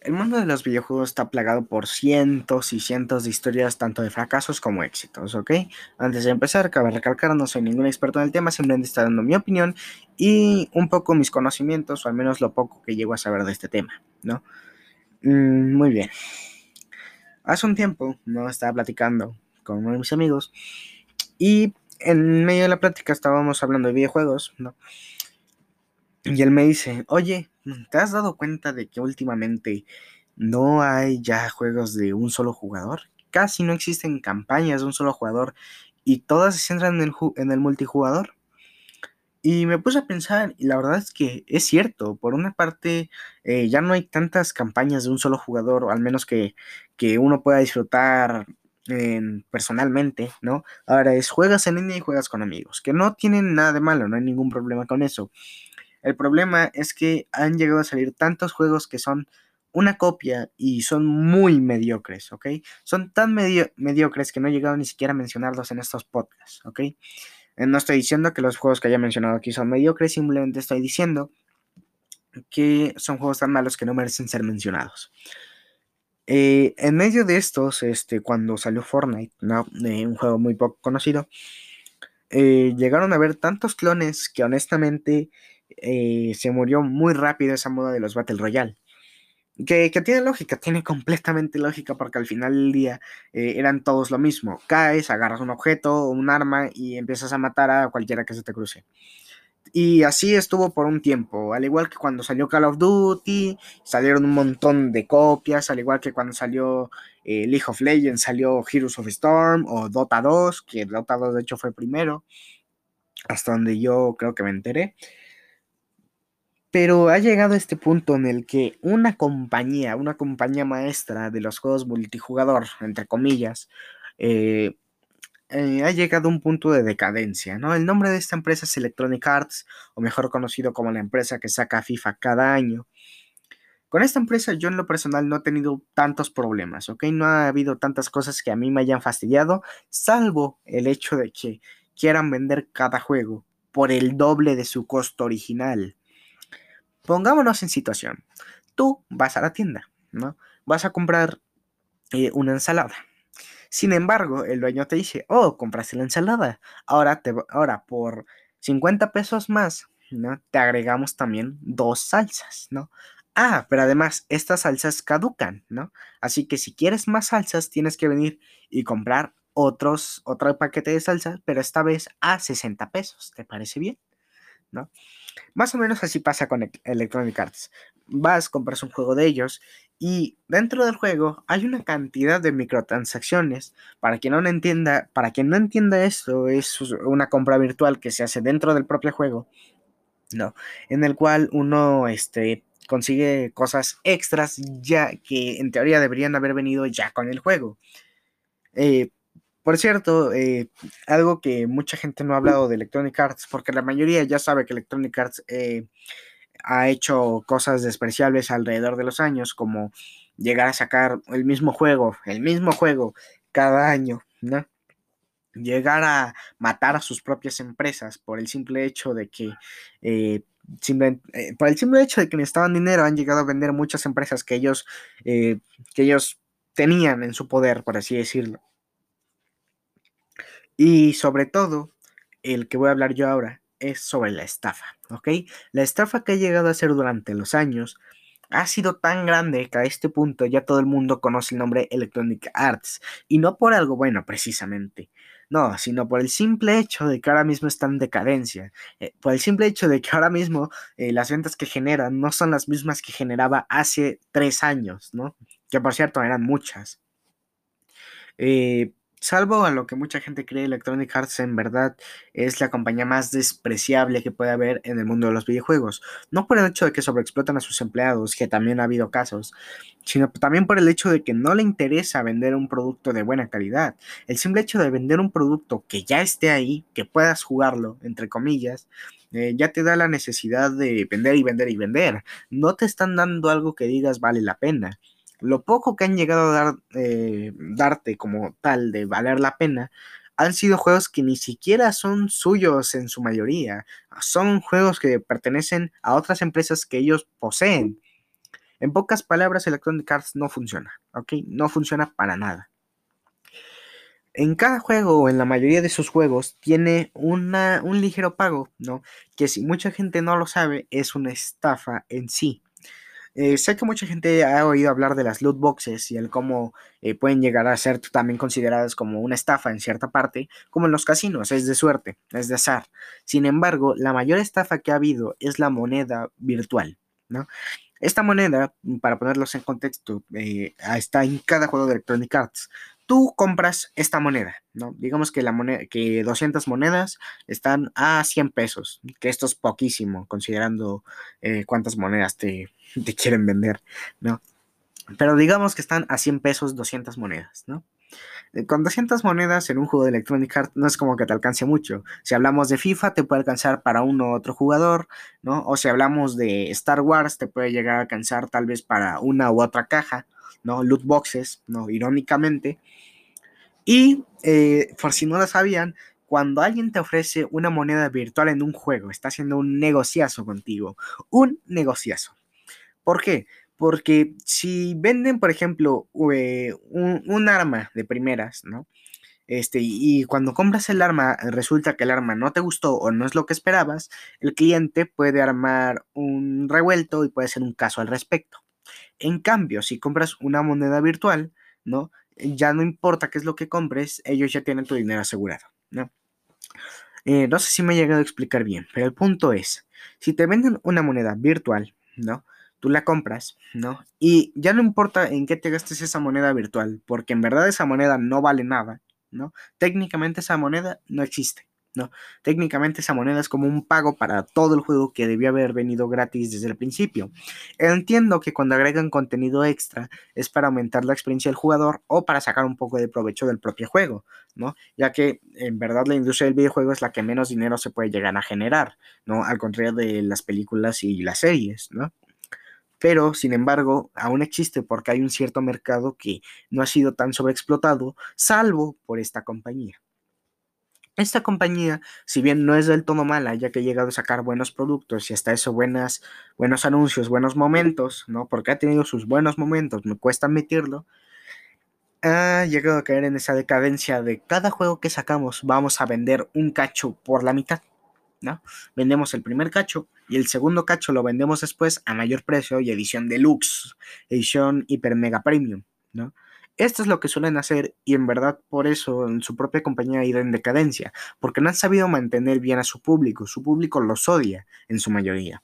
El mundo de los videojuegos está plagado por cientos y cientos de historias, tanto de fracasos como éxitos, ¿ok? Antes de empezar, cabe recalcar, no soy ningún experto en el tema, simplemente estoy dando mi opinión y un poco mis conocimientos, o al menos lo poco que llego a saber de este tema, ¿no? Mm, muy bien. Hace un tiempo, ¿no? Estaba platicando con uno de mis amigos y en medio de la plática estábamos hablando de videojuegos, ¿no? Y él me dice, oye, ¿te has dado cuenta de que últimamente no hay ya juegos de un solo jugador? Casi no existen campañas de un solo jugador y todas se centran en el, en el multijugador. Y me puse a pensar, y la verdad es que es cierto, por una parte eh, ya no hay tantas campañas de un solo jugador, al menos que, que uno pueda disfrutar personalmente, ¿no? Ahora es juegas en línea y juegas con amigos, que no tienen nada de malo, no hay ningún problema con eso. El problema es que han llegado a salir tantos juegos que son una copia y son muy mediocres, ¿ok? Son tan mediocres que no he llegado ni siquiera a mencionarlos en estos podcasts, ¿ok? Eh, no estoy diciendo que los juegos que haya mencionado aquí son mediocres, simplemente estoy diciendo que son juegos tan malos que no merecen ser mencionados. Eh, en medio de estos, este, cuando salió Fortnite, ¿no? Eh, un juego muy poco conocido, llegaron a haber tantos clones que honestamente eh, se murió muy rápido esa moda de los Battle Royale. Que, tiene lógica, tiene completamente lógica porque al final del día eh, eran todos lo mismo. Caes, agarras un objeto, un arma y empiezas a matar a cualquiera que se te cruce. Y así estuvo por un tiempo, al igual que cuando salió Call of Duty, salieron un montón de copias, al igual que cuando salió eh, League of Legends, salió Heroes of Storm o Dota 2, que Dota 2 de hecho fue primero, hasta donde yo creo que me enteré. Pero ha llegado este punto en el que una compañía, una compañía maestra de los juegos multijugador, entre comillas, eh, eh, ha llegado a un punto de decadencia, ¿no? El nombre de esta empresa es Electronic Arts, o mejor conocido como la empresa que saca FIFA cada año. Con esta empresa yo en lo personal no he tenido tantos problemas, ¿ok? No ha habido tantas cosas que a mí me hayan fastidiado, salvo el hecho de que quieran vender cada juego por el doble de su costo original. Pongámonos en situación. Tú vas a la tienda, ¿no? Vas a comprar eh, una ensalada. Sin embargo, el dueño te dice, oh, compraste la ensalada. Ahora, te, ahora por 50 pesos más, ¿no? Te agregamos también dos salsas, ¿no? Ah, pero además, estas salsas caducan, ¿no? Así que si quieres más salsas, tienes que venir y comprar otros, otro paquete de salsas, pero esta vez a 60 pesos. ¿Te parece bien? ¿No? Más o menos así pasa con Electronic Arts. Vas, compras un juego de ellos y dentro del juego hay una cantidad de microtransacciones. Para quien no entienda, para quien no entienda esto, es una compra virtual que se hace dentro del propio juego. No, en el cual uno este, consigue cosas extras ya que en teoría deberían haber venido ya con el juego. Eh, por cierto, eh, algo que mucha gente no ha hablado de Electronic Arts, porque la mayoría ya sabe que Electronic Arts eh, ha hecho cosas despreciables alrededor de los años, como llegar a sacar el mismo juego, el mismo juego cada año, ¿no? Llegar a matar a sus propias empresas por el simple hecho de que eh, por el simple hecho de que necesitaban dinero, han llegado a vender muchas empresas que ellos, que ellos tenían en su poder, por así decirlo. Y sobre todo, el que voy a hablar yo ahora es sobre la estafa, ¿ok? La estafa que ha llegado a ser durante los años ha sido tan grande que a este punto ya todo el mundo conoce el nombre Electronic Arts. Y no por algo bueno precisamente, no, sino por el simple hecho de que ahora mismo está en decadencia, eh, por el simple hecho de que ahora mismo eh, las ventas que generan no son las mismas que generaba hace tres años, ¿no? Que por cierto eran muchas. Eh, Salvo a lo que mucha gente cree, Electronic Arts en verdad es la compañía más despreciable que puede haber en el mundo de los videojuegos. No por el hecho de que sobreexplotan a sus empleados, que también ha habido casos, sino también por el hecho de que no le interesa vender un producto de buena calidad. El simple hecho de vender un producto que ya esté ahí, que puedas jugarlo, entre comillas, eh, ya te da la necesidad de vender y vender y vender. No te están dando algo que digas vale la pena lo poco que han llegado a dar, eh, darte como tal de valer la pena, han sido juegos que ni siquiera son suyos en su mayoría. Son juegos que pertenecen a otras empresas que ellos poseen. En pocas palabras, Electronic Arts no funciona, ¿ok? No funciona para nada. En cada juego o en la mayoría de sus juegos tiene una, un ligero pago, ¿no? Que si mucha gente no lo sabe, es una estafa en sí. Eh, sé que mucha gente ha oído hablar de las loot boxes y el cómo eh, pueden llegar a ser también consideradas como una estafa en cierta parte, como en los casinos, es de suerte, es de azar. Sin embargo, la mayor estafa que ha habido es la moneda virtual, ¿no? Esta moneda, para ponerlos en contexto, eh, está en cada juego de Electronic Arts tú compras esta moneda, ¿no? Digamos que, la moneda, que 200 monedas están a 100 pesos, que esto es poquísimo, considerando eh, cuántas monedas te, te, quieren vender, ¿no? Pero digamos que están a 100 pesos 200 monedas, ¿no? Eh, con 200 monedas en un juego de Electronic Arts no es como que te alcance mucho. Si hablamos de FIFA, te puede alcanzar para uno u otro jugador, ¿no? O si hablamos de Star Wars, te puede llegar a alcanzar tal vez para una u otra caja, ¿no? Loot boxes, ¿no? Irónicamente. Y eh, por si no lo sabían, cuando alguien te ofrece una moneda virtual en un juego, está haciendo un negociazo contigo. Un negociazo. ¿Por qué? Porque si venden, por ejemplo, eh, un, arma de primeras, ¿no? Este, y, cuando compras el arma, resulta que el arma no te gustó o no es lo que esperabas, el cliente puede armar un revuelto y puede hacer un caso al respecto. En cambio, si compras una moneda virtual, ¿no? Ya no importa qué es lo que compres, ellos ya tienen tu dinero asegurado, ¿no? Eh, no sé si me he llegado a explicar bien, pero el punto es, si te venden una moneda virtual, ¿no? Tú la compras, ¿no? Y ya no importa en qué te gastes esa moneda virtual, porque en verdad esa moneda no vale nada, ¿no? Técnicamente esa moneda no existe. Técnicamente esa moneda es como un pago para todo el juego que debió haber venido gratis desde el principio. Entiendo que cuando agregan contenido extra es para aumentar la experiencia del jugador o para sacar un poco de provecho del propio juego, ¿no? Ya que en verdad la industria del videojuego es la que menos dinero se puede llegar a generar, ¿no? Al contrario de las películas y las series, ¿no? pero sin embargo aún existe porque hay un cierto mercado que no ha sido tan sobreexplotado, salvo por esta compañía. Esta compañía, si bien no es del todo mala, ya que ha llegado a sacar buenos productos y hasta eso buenas, buenos anuncios, buenos momentos, ¿no? Porque ha tenido sus buenos momentos, me cuesta admitirlo, ha llegado a caer en esa decadencia de cada juego que sacamos vamos a vender un cacho por la mitad, ¿no? Vendemos el primer cacho y el segundo cacho lo vendemos después a mayor precio y edición deluxe, edición hiper mega premium, ¿no? Esto es lo que suelen hacer y en verdad por eso en su propia compañía ha ido en decadencia, porque no han sabido mantener bien a su público, su público los odia en su mayoría.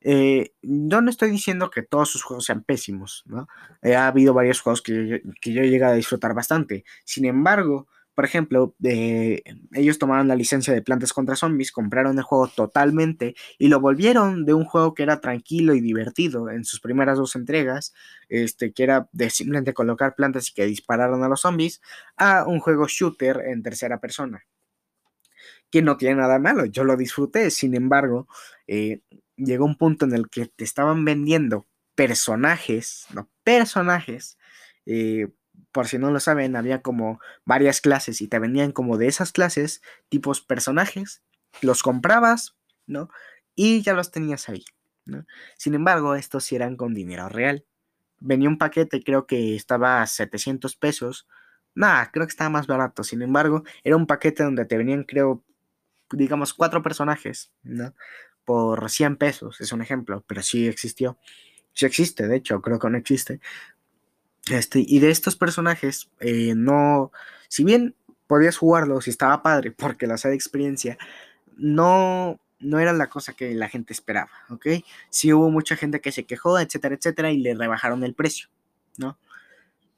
Eh, yo no estoy diciendo que todos sus juegos sean pésimos, ¿no? Eh, ha habido varios juegos que, que yo he llegado a disfrutar bastante. Sin embargo, por ejemplo, ellos tomaron la licencia de Plantas contra Zombies, compraron el juego totalmente y lo volvieron de un juego que era tranquilo y divertido en sus primeras dos entregas, este, que era de simplemente colocar plantas y que dispararon a los zombies, a un juego shooter en tercera persona. Que no tiene nada malo, yo lo disfruté, sin embargo, eh, llegó un punto en el que te estaban vendiendo personajes, no, personajes, eh, por si no lo saben, había como varias clases y te venían como de esas clases, tipos personajes, los comprabas, ¿no? Y ya los tenías ahí, ¿no? Sin embargo, estos sí eran con dinero real. Venía un paquete, creo que estaba a 700 pesos. Nada, creo que estaba más barato. Sin embargo, era un paquete donde te venían, creo, digamos, cuatro personajes, ¿no? Por 100 pesos, es un ejemplo, pero sí existió. Sí existe, de hecho, creo que no existe. Este, y de estos personajes, eh, no, si bien podías jugarlos y estaba padre porque la de experiencia, no, no era la cosa que la gente esperaba, ¿ok? Sí hubo mucha gente que se quejó, etcétera, etcétera, y le rebajaron el precio, ¿no?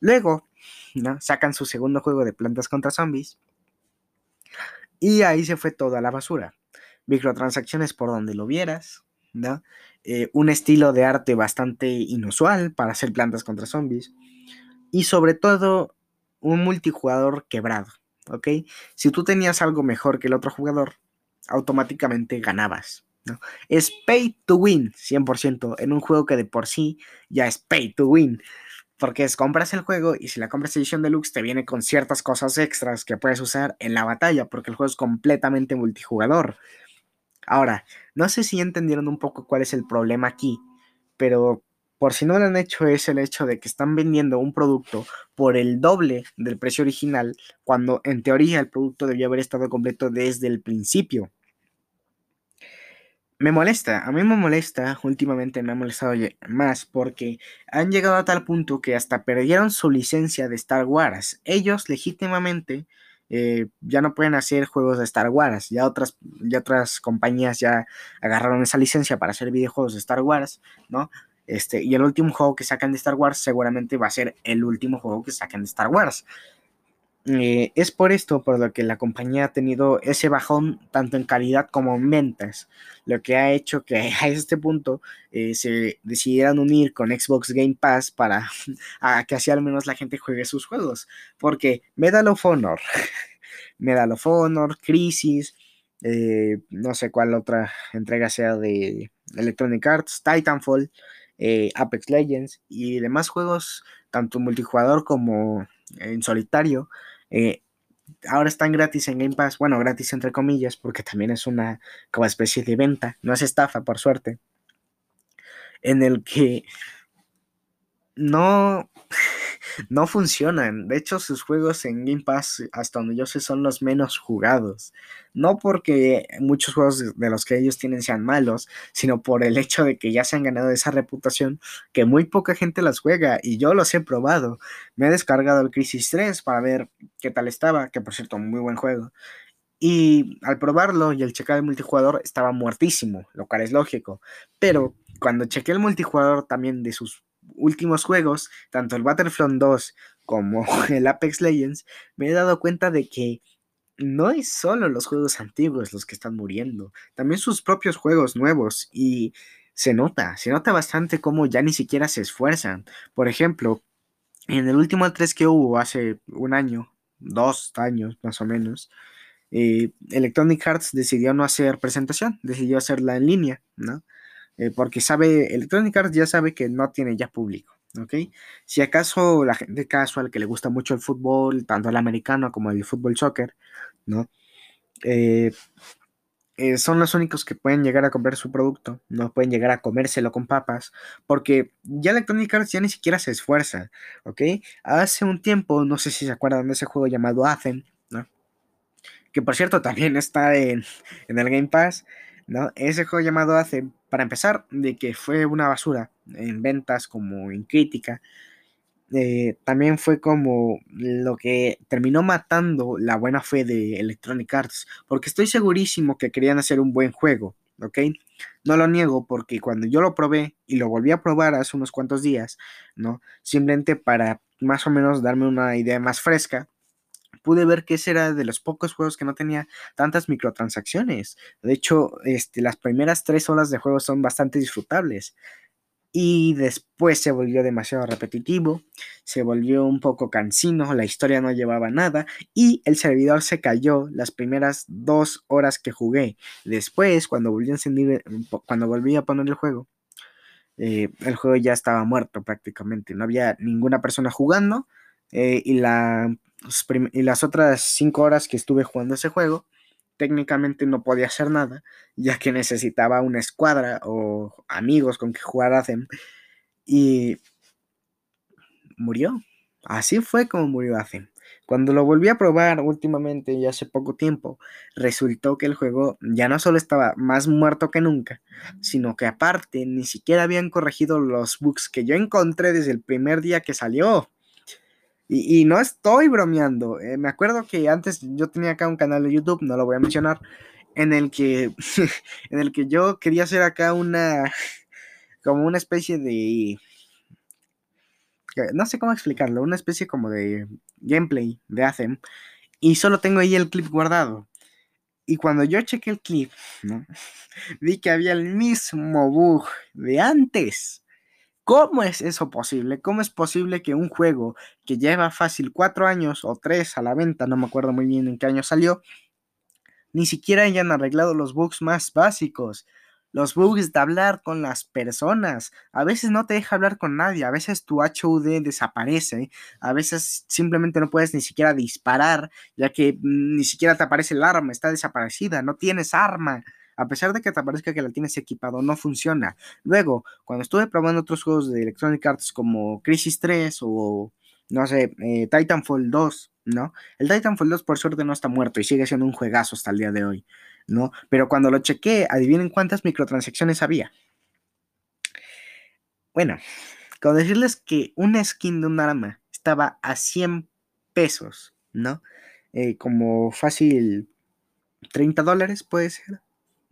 Luego, ¿no? Sacan su segundo juego de plantas contra zombies. Y ahí se fue toda la basura. Microtransacciones por donde lo vieras, ¿no? Eh, un estilo de arte bastante inusual para hacer plantas contra zombies y sobre todo un multijugador quebrado, ¿ok? Si tú tenías algo mejor que el otro jugador, automáticamente ganabas. ¿no? Es pay to win, 100%, en un juego que de por sí ya es pay to win. Porque es compras el juego y si la compras edición deluxe te viene con ciertas cosas extras que puedes usar en la batalla, porque el juego es completamente multijugador. Ahora, no sé si entendieron un poco cuál es el problema aquí, pero por si no lo han hecho, es el hecho de que están vendiendo un producto por el doble del precio original, cuando en teoría el producto debió haber estado completo desde el principio. Me molesta, a mí me molesta, últimamente me ha molestado más porque han llegado a tal punto que hasta perdieron su licencia de Star Wars. Ellos legítimamente eh, ya no pueden hacer juegos de Star Wars. Ya otras, ya otras compañías ya agarraron esa licencia para hacer videojuegos de Star Wars, ¿no? Este, y el último juego que sacan de Star Wars seguramente va a ser el último juego que saquen de Star Wars. Eh, es por esto por lo que la compañía ha tenido ese bajón tanto en calidad como en ventas, lo que ha hecho que a este punto eh, se decidieran unir con Xbox Game Pass para que así al menos la gente juegue sus juegos, porque Medal of Honor, Medal of Honor, Crisis, eh, no sé cuál otra entrega sea de Electronic Arts, Titanfall, Apex Legends y demás juegos, tanto multijugador como en solitario, eh, ahora están gratis en Game Pass, bueno, gratis entre comillas, porque también es una como especie de venta, no es estafa, por suerte, en el que no no funcionan. De hecho, sus juegos en Game Pass, hasta donde yo sé, son los menos jugados. No porque muchos juegos de los que ellos tienen sean malos, sino por el hecho de que ya se han ganado esa reputación que muy poca gente las juega y yo los he probado. Me he descargado el Crisis 3 para ver qué tal estaba, que por cierto, muy buen juego. Y al probarlo y el checar el multijugador estaba muertísimo, lo cual es lógico. Pero cuando chequé el multijugador también de sus últimos juegos, tanto el Battlefront 2 como el Apex Legends, me he dado cuenta de que no es solo los juegos antiguos los que están muriendo, también sus propios juegos nuevos y se nota, se nota bastante cómo ya ni siquiera se esfuerzan. Por ejemplo, en el último 3 que hubo hace un año, dos años más o menos, eh, Electronic Arts decidió no hacer presentación, decidió hacerla en línea, ¿no? Eh, porque sabe, Electronic Arts ya sabe que no tiene ya público, ¿ok? Si acaso la gente casual que le gusta mucho el fútbol, tanto el americano como el fútbol soccer, ¿no? Eh, eh, son los únicos que pueden llegar a comprar su producto, no pueden llegar a comérselo con papas, porque ya Electronic Arts ya ni siquiera se esfuerza, ¿ok? Hace un tiempo, no sé si se acuerdan de ese juego llamado Athen, ¿no? Que por cierto también está en, en el Game Pass, ¿no? Ese juego llamado Athen para empezar, de que fue una basura en ventas como en crítica, eh, también fue como lo que terminó matando la buena fe de Electronic Arts, porque estoy segurísimo que querían hacer un buen juego, ¿ok? No lo niego porque cuando yo lo probé y lo volví a probar hace unos cuantos días, ¿no? Simplemente para más o menos darme una idea más fresca, pude ver que ese era de los pocos juegos que no tenía tantas microtransacciones. De hecho, este, las primeras tres horas de juego son bastante disfrutables. Y después se volvió demasiado repetitivo, se volvió un poco cansino, la historia no llevaba nada y el servidor se cayó las primeras dos horas que jugué. Después, cuando volví a, encender, cuando volví a poner el juego, eh, el juego ya estaba muerto prácticamente. No había ninguna persona jugando eh, y la y las otras cinco horas que estuve jugando ese juego, técnicamente no podía hacer nada, ya que necesitaba una escuadra o amigos con que jugar a Y murió. Así fue como murió Athem. Cuando lo volví a probar últimamente y hace poco tiempo, resultó que el juego ya no solo estaba más muerto que nunca, sino que aparte ni siquiera habían corregido los bugs que yo encontré desde el primer día que salió. Y, no estoy bromeando. Eh, me acuerdo que antes yo tenía acá un canal de YouTube, no lo voy a mencionar, en el que, en el que yo quería hacer acá una, como una especie de, no sé cómo explicarlo, una especie como de gameplay de Athem. Y solo tengo ahí el clip guardado. Y cuando yo chequé el clip, vi que había el mismo bug de antes. ¿Cómo es eso posible? ¿Cómo es posible que un juego que lleva fácil cuatro años o tres a la venta, no me acuerdo muy bien en qué año salió, ni siquiera hayan arreglado los bugs más básicos? Los bugs de hablar con las personas. A veces no te deja hablar con nadie, a veces tu HUD desaparece, a veces simplemente no puedes ni siquiera disparar, ya que ni siquiera te aparece el arma, está desaparecida, no tienes arma. A pesar de que te parezca que la tienes equipado, no funciona. Luego, cuando estuve probando otros juegos de Electronic Arts como Crisis 3 o, no sé, eh, Titanfall 2, ¿no? El Titanfall 2 por suerte no está muerto y sigue siendo un juegazo hasta el día de hoy, ¿no? Pero cuando lo chequé, adivinen cuántas microtransacciones había. Bueno, con decirles que una skin de un arma estaba a 100 pesos, ¿no? Eh, como fácil 30 dólares puede ser,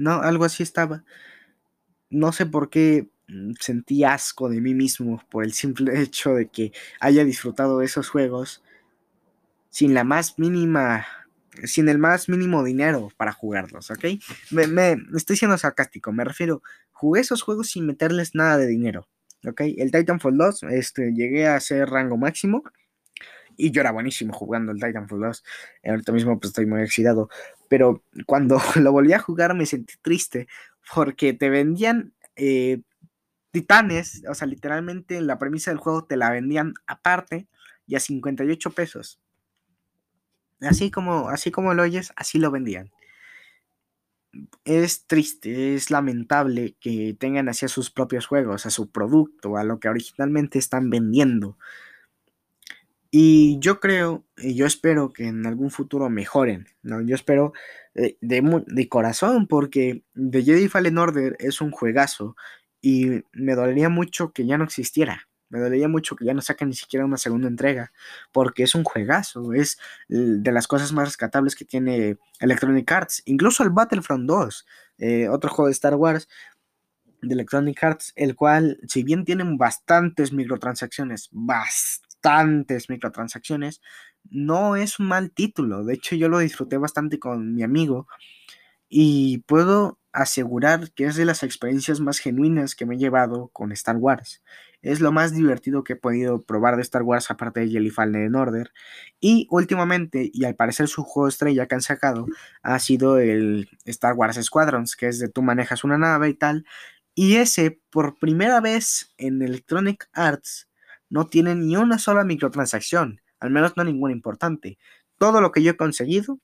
¿no? Algo así estaba. No sé por qué mm, sentí asco de mí mismo por el simple hecho de que haya disfrutado de esos juegos sin la más mínima, sin el más mínimo dinero para jugarlos, ¿ok? Me, me estoy siendo sarcástico, me refiero, jugué esos juegos sin meterles nada de dinero, ¿ok? El Titanfall 2, este, llegué a ser rango máximo y yo era buenísimo jugando el Titanfall 2. Ahorita mismo pues estoy muy excitado. Pero cuando lo volví a jugar me sentí triste porque te vendían eh, titanes, o sea, literalmente la premisa del juego te la vendían aparte y a 58 pesos. Así como, así como lo oyes, así lo vendían. Es triste, es lamentable que tengan así a sus propios juegos, a su producto, a lo que originalmente están vendiendo. Y yo creo, y yo espero que en algún futuro mejoren, ¿no? Yo espero de, de, corazón, porque The Jedi Fallen Order es un juegazo y me dolería mucho que ya no existiera. Me dolería mucho que ya no saquen ni siquiera una segunda entrega, porque es un juegazo, es de las cosas más rescatables que tiene Electronic Arts. Incluso el Battlefront 2, eh, otro juego de Star Wars de Electronic Arts, el cual, si bien tienen bastantes microtransacciones, bastantes bastantes microtransacciones, no es un mal título. De hecho, yo lo disfruté bastante con mi amigo y puedo asegurar que es de las experiencias más genuinas que me he llevado con Star Wars. Es lo más divertido que he podido probar de Star Wars aparte de Jelly Fallen Order. Y últimamente, y al parecer su juego estrella que han sacado, ha sido el Star Wars Squadrons, que es de tú manejas una nave y tal. Y ese, por primera vez en Electronic Arts, no tiene ni una sola microtransacción, al menos no ninguna importante. Todo lo que yo he conseguido,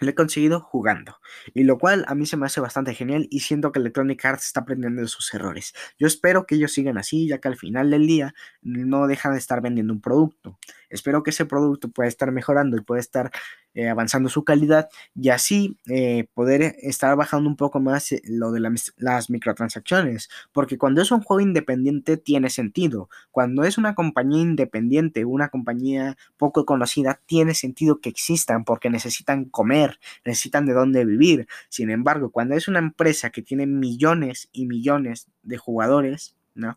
lo he conseguido jugando. Y lo cual a mí se me hace bastante genial y siento que Electronic Arts está aprendiendo de sus errores. Yo espero que ellos sigan así, ya que al final del día no dejan de estar vendiendo un producto. Espero que ese producto pueda estar mejorando y pueda estar eh, avanzando su calidad y así eh, poder estar bajando un poco más eh, lo de las microtransacciones. Porque cuando es un juego independiente tiene sentido. Cuando es una compañía independiente, una compañía poco conocida, tiene sentido que existan porque necesitan comer, necesitan de dónde vivir. Sin embargo, cuando es una empresa que tiene millones y millones de jugadores, ¿no?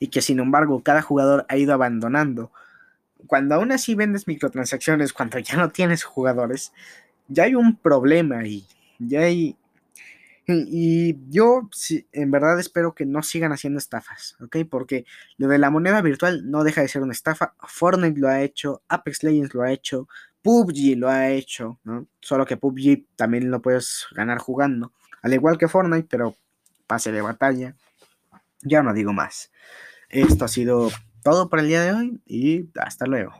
Y que sin embargo cada jugador ha ido abandonando cuando aún así vendes microtransacciones, cuando ya no tienes jugadores, ya hay un problema ahí. Ya hay. Y yo en verdad espero que no sigan haciendo estafas, ¿ok? Porque lo de la moneda virtual no deja de ser una estafa. Fortnite lo ha hecho, Apex Legends lo ha hecho, PUBG lo ha hecho, ¿no? Solo que PUBG también lo puedes ganar jugando. Al igual que Fortnite, pero pase de batalla. Ya no digo más. Esto ha sido todo por el día de hoy y hasta luego.